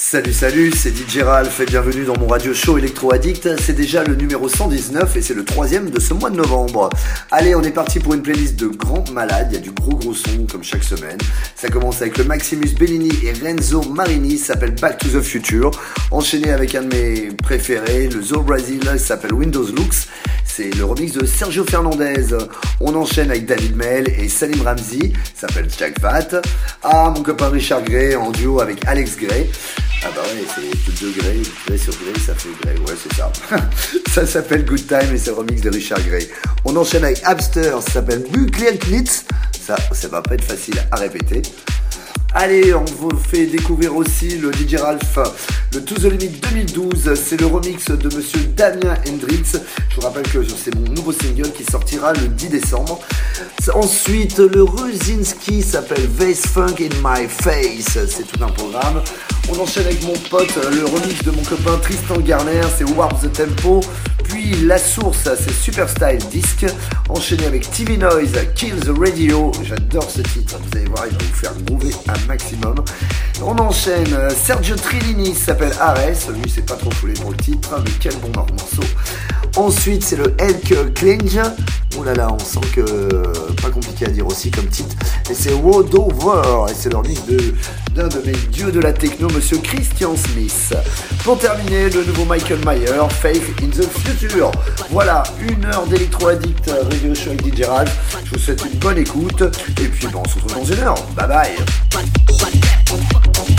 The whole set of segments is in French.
Salut salut, c'est DJ Ralph et bienvenue dans mon radio show Electro Addict. C'est déjà le numéro 119 et c'est le troisième de ce mois de novembre. Allez, on est parti pour une playlist de grands malades. Il y a du gros gros son comme chaque semaine. Ça commence avec le Maximus Bellini et Renzo Marini, s'appelle Back to the Future. Enchaîné avec un de mes préférés, le Zo Brazil, s'appelle Windows Looks. C'est le remix de Sergio Fernandez. On enchaîne avec David Mel et Salim Ramsey, s'appelle Jack Fat. Ah, mon copain Richard Gray en duo avec Alex Gray. Ah bah ouais, c'est deux Gray, Gray sur Gray, ça fait Gray, ouais c'est ça. ça s'appelle Good Time et c'est le remix de Richard Gray. On enchaîne avec Abster, ça s'appelle Nuclear Knitz. Ça, ça va pas être facile à répéter. Allez, on vous fait découvrir aussi le DJ Ralph, le To The Limit 2012. C'est le remix de monsieur Damien Hendrix. Je vous rappelle que c'est mon nouveau single qui sortira le 10 décembre. Ensuite, le Ruzinski s'appelle Vase Funk in My Face. C'est tout un programme. On enchaîne avec mon pote, le remix de mon copain Tristan Garner, c'est Warp the Tempo. Puis La Source, c'est Super Style Disc. Enchaîné avec TV Noise, Kill the Radio. J'adore ce titre, vous allez voir, il va vous faire groover un maximum. On enchaîne, Sergio Trillini s'appelle Ares. Lui, c'est pas trop foulé pour le titre, mais quel bon morceau. Ensuite, c'est le Elk Clinge. Oh là là, on sent que pas compliqué à dire aussi comme titre. Et c'est Wodover. Et c'est leur de d'un de mes dieux de la techno, monsieur Christian Smith. Pour terminer, le nouveau Michael Mayer, Faith in the Future. Voilà, une heure d'électro addict radio show avec DJ. Je vous souhaite une bonne écoute. Et puis, bon, on se retrouve dans une heure. Bye bye. Like that will fuck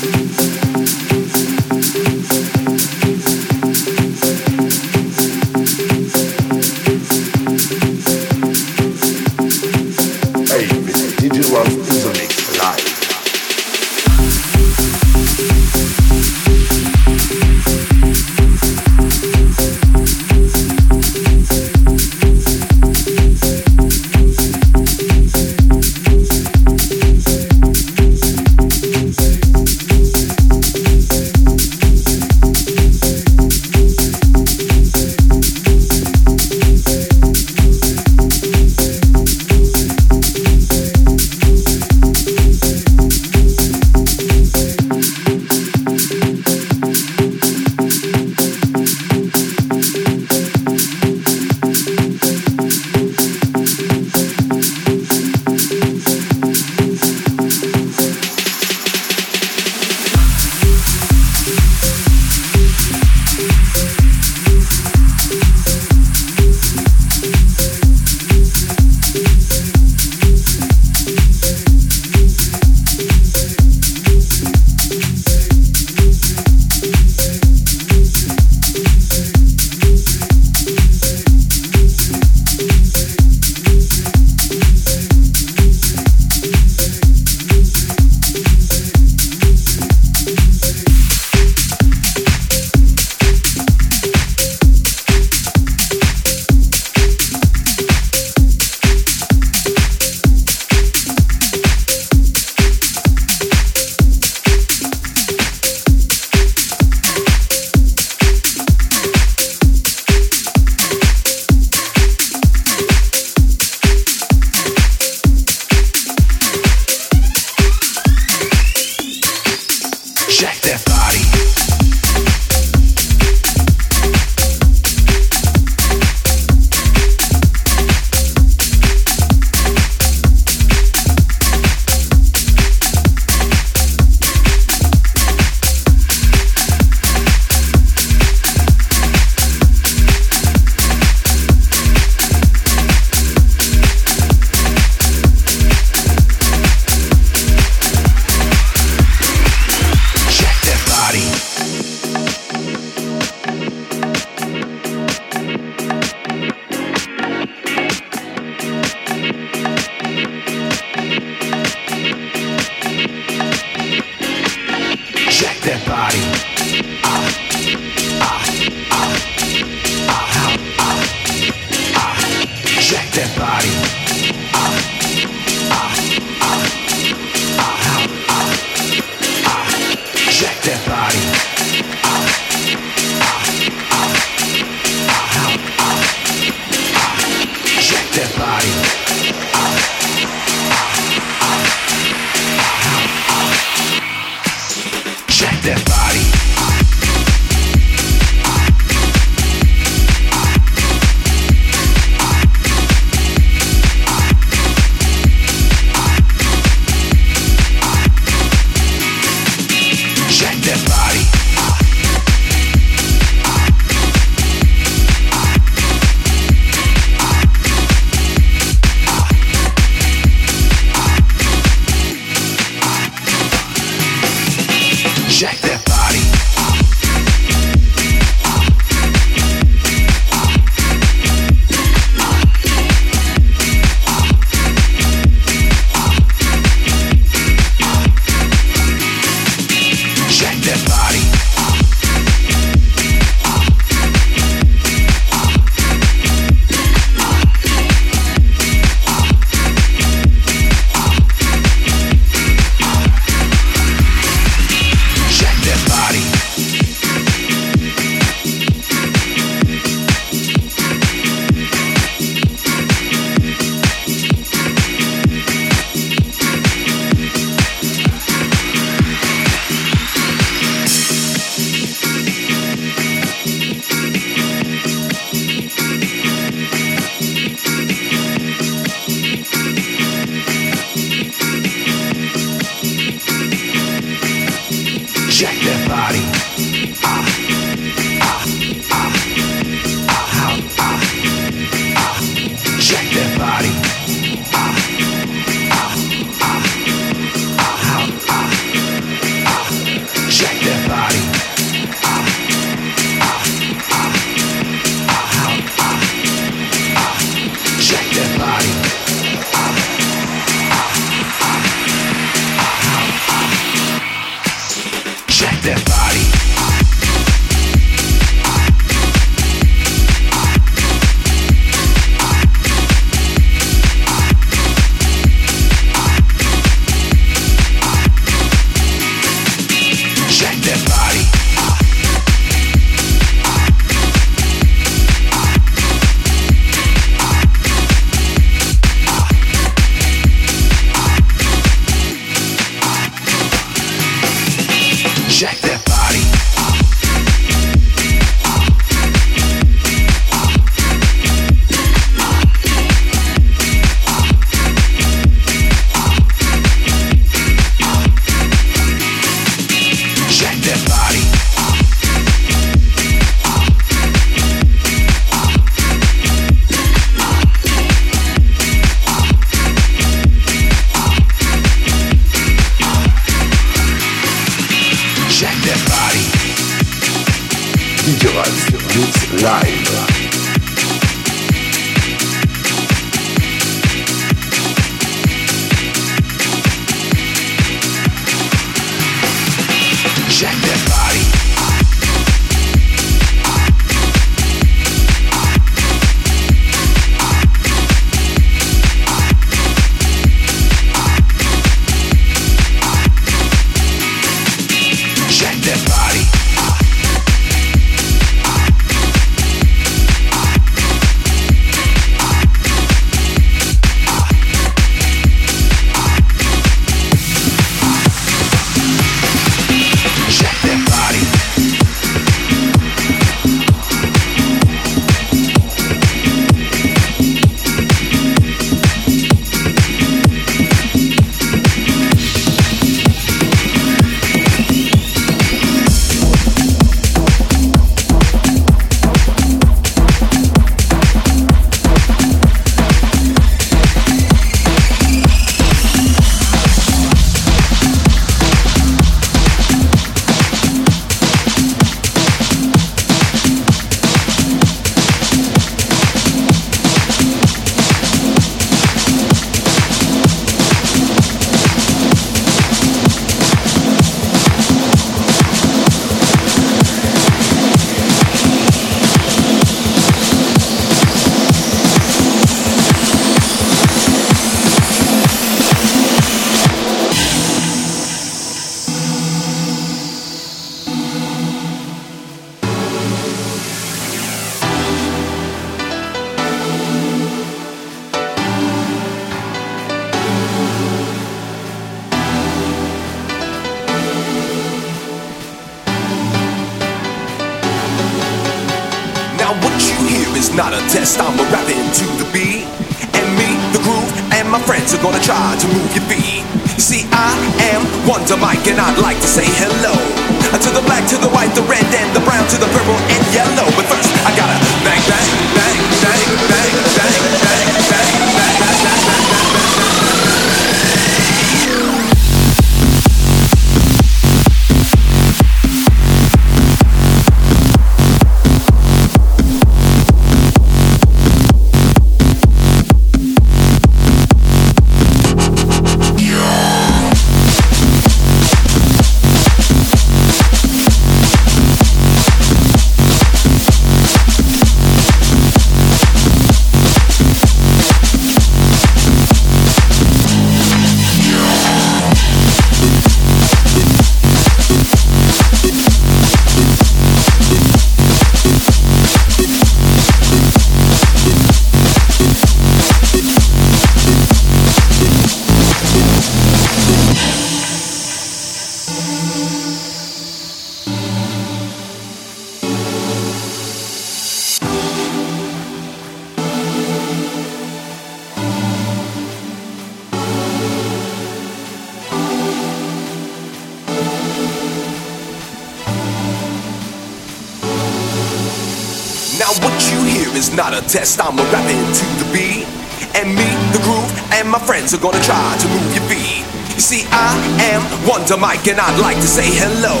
not a test, I'm a rapping to the beat. And me, the groove, and my friends are gonna try to move your feet. You see, I am Wonder Mike, and I'd like to say hello.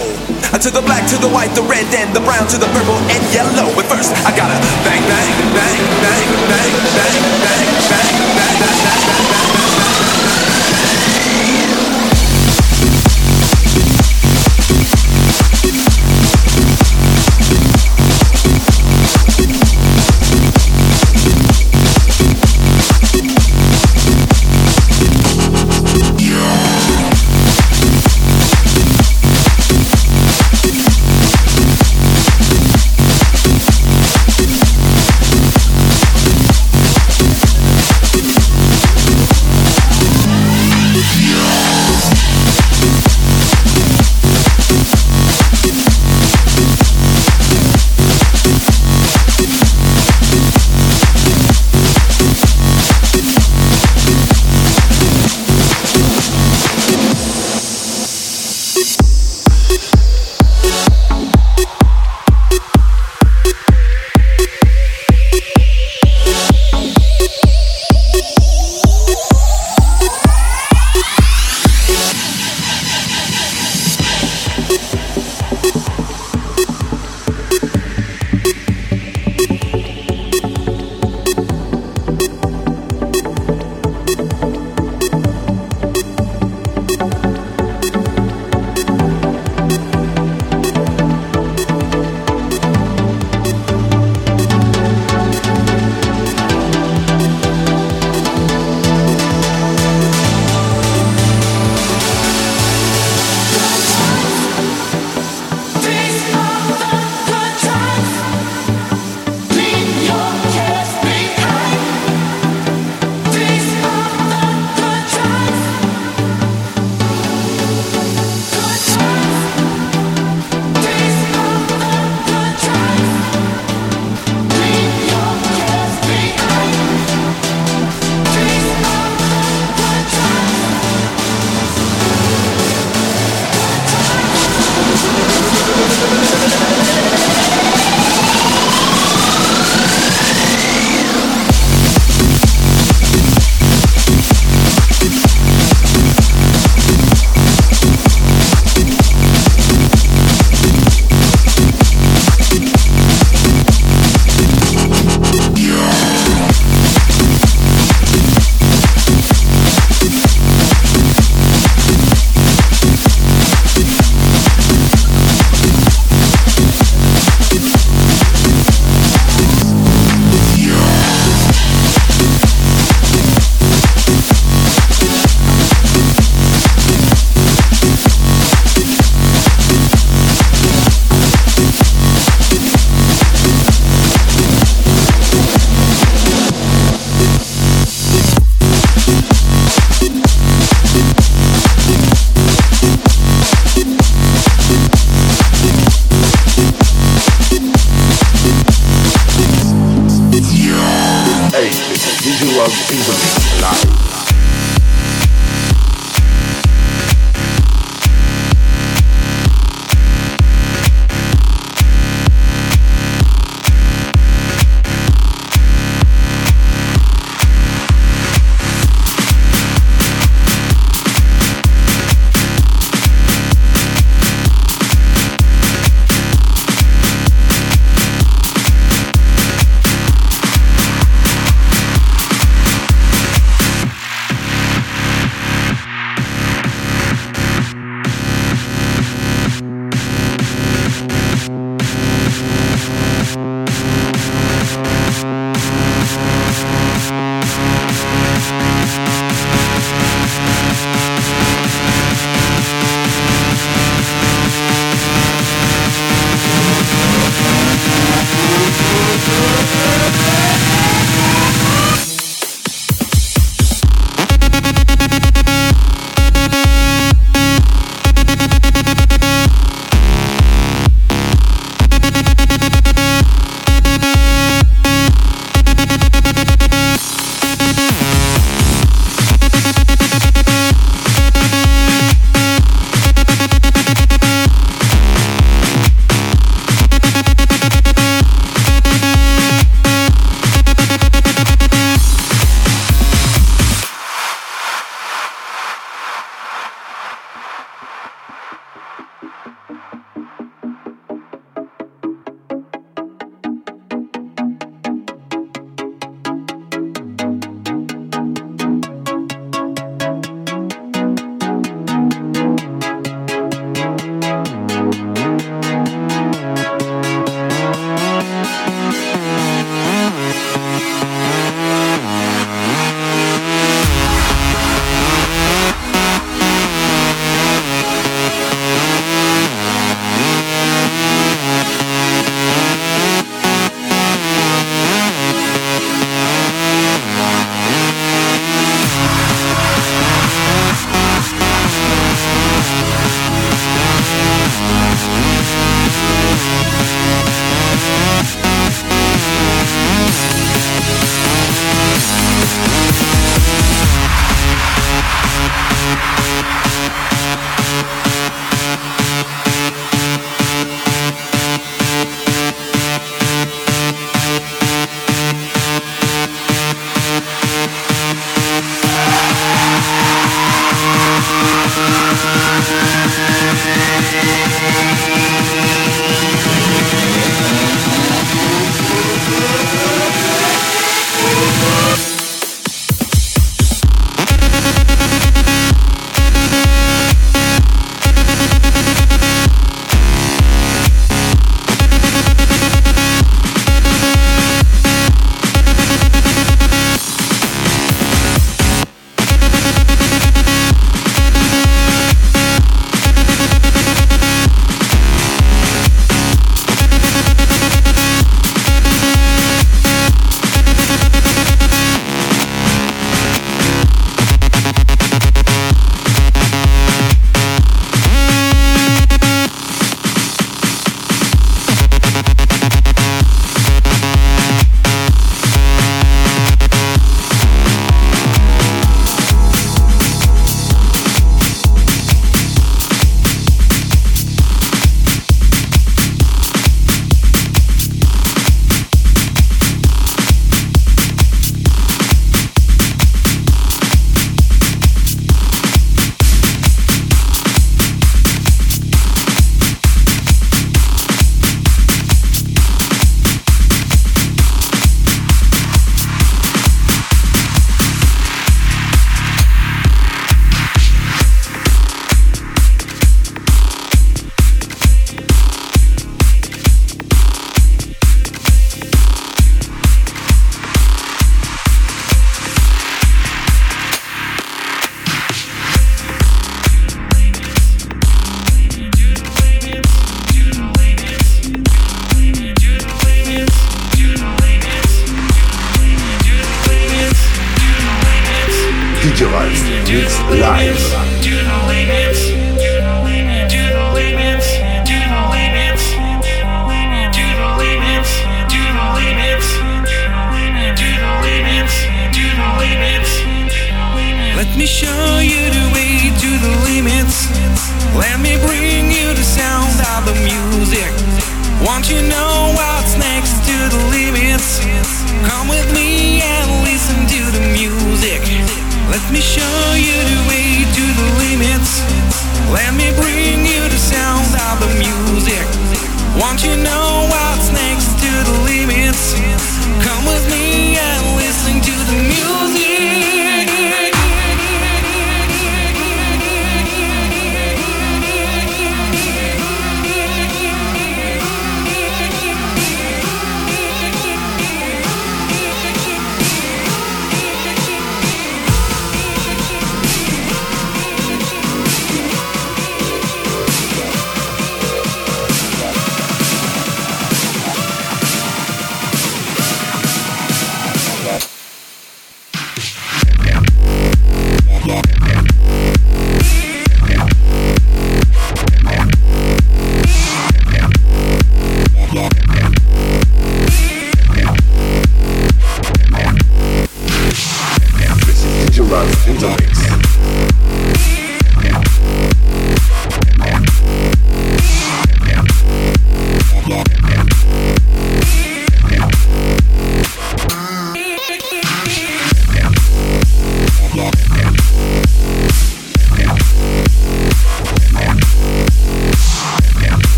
To the black, to the white, the red, and the brown, to the purple and yellow. But first, I gotta bang, bang, bang, bang, bang, bang, bang, bang, bang, bang, bang, bang.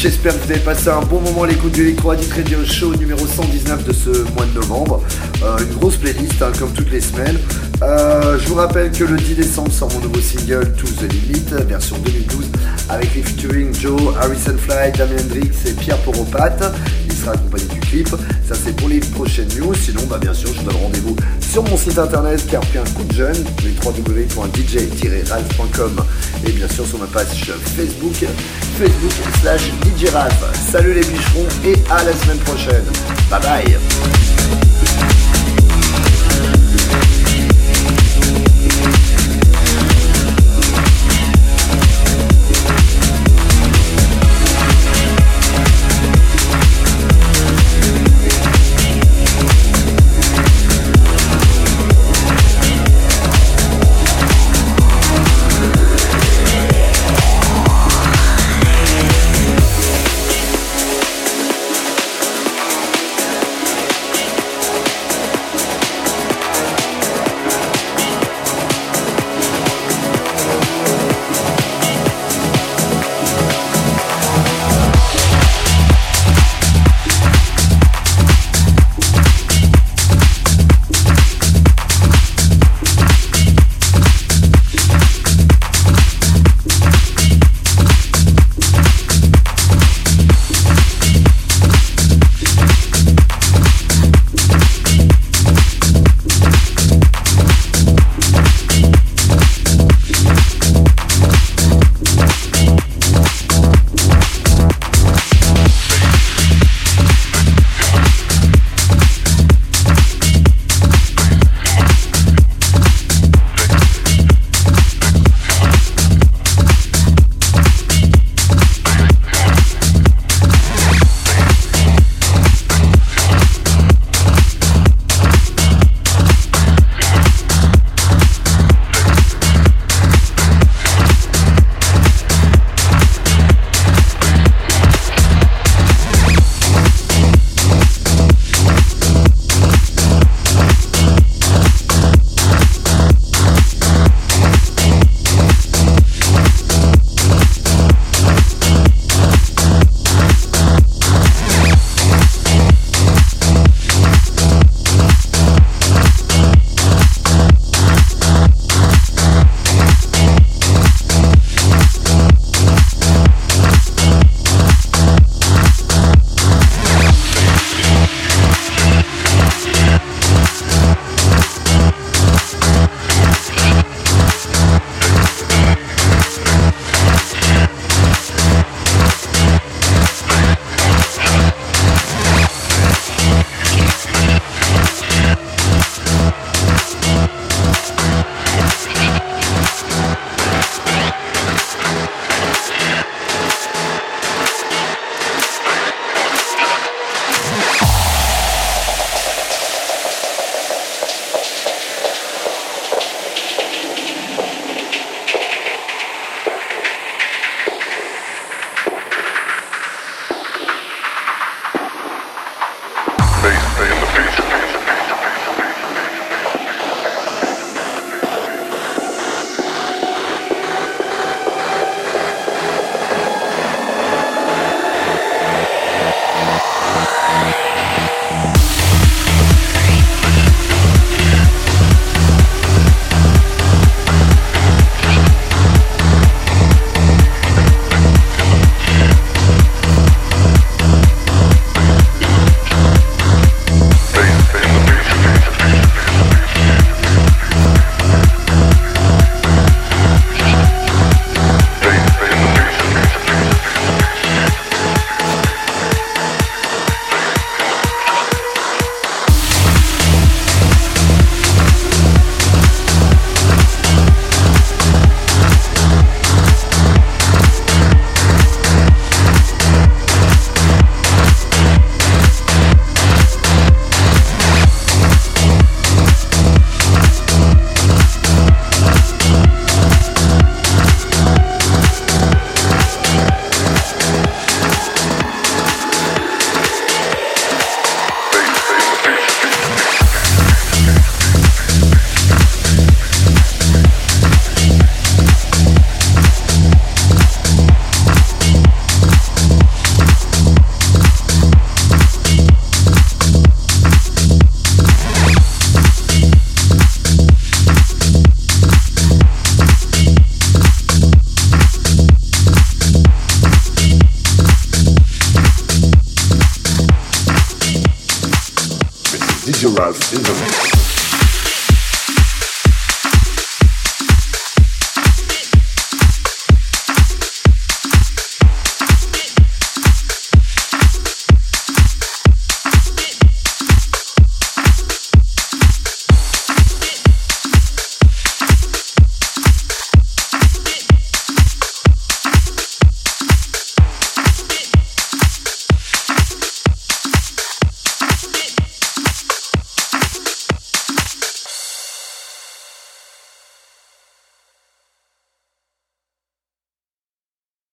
J'espère que vous avez passé un bon moment à l'écoute du Electro Addict Radio Show numéro 119 de ce mois de novembre. Euh, une grosse playlist, hein, comme toutes les semaines. Euh, je vous rappelle que le 10 décembre sort mon nouveau single To The Limit, version 2012, avec les featuring Joe, Harrison Fly, Damien Hendrix et Pierre Poropat. Il sera accompagné du clip. Ça, c'est pour les prochaines news. Sinon, bah, bien sûr, je vous donne rendez-vous sur mon site internet qui un coup de jeune, www.dj-ralph.com et bien sûr sur ma page Facebook, Facebook slash DJ. Salut les bicherons et à la semaine prochaine. Bye bye.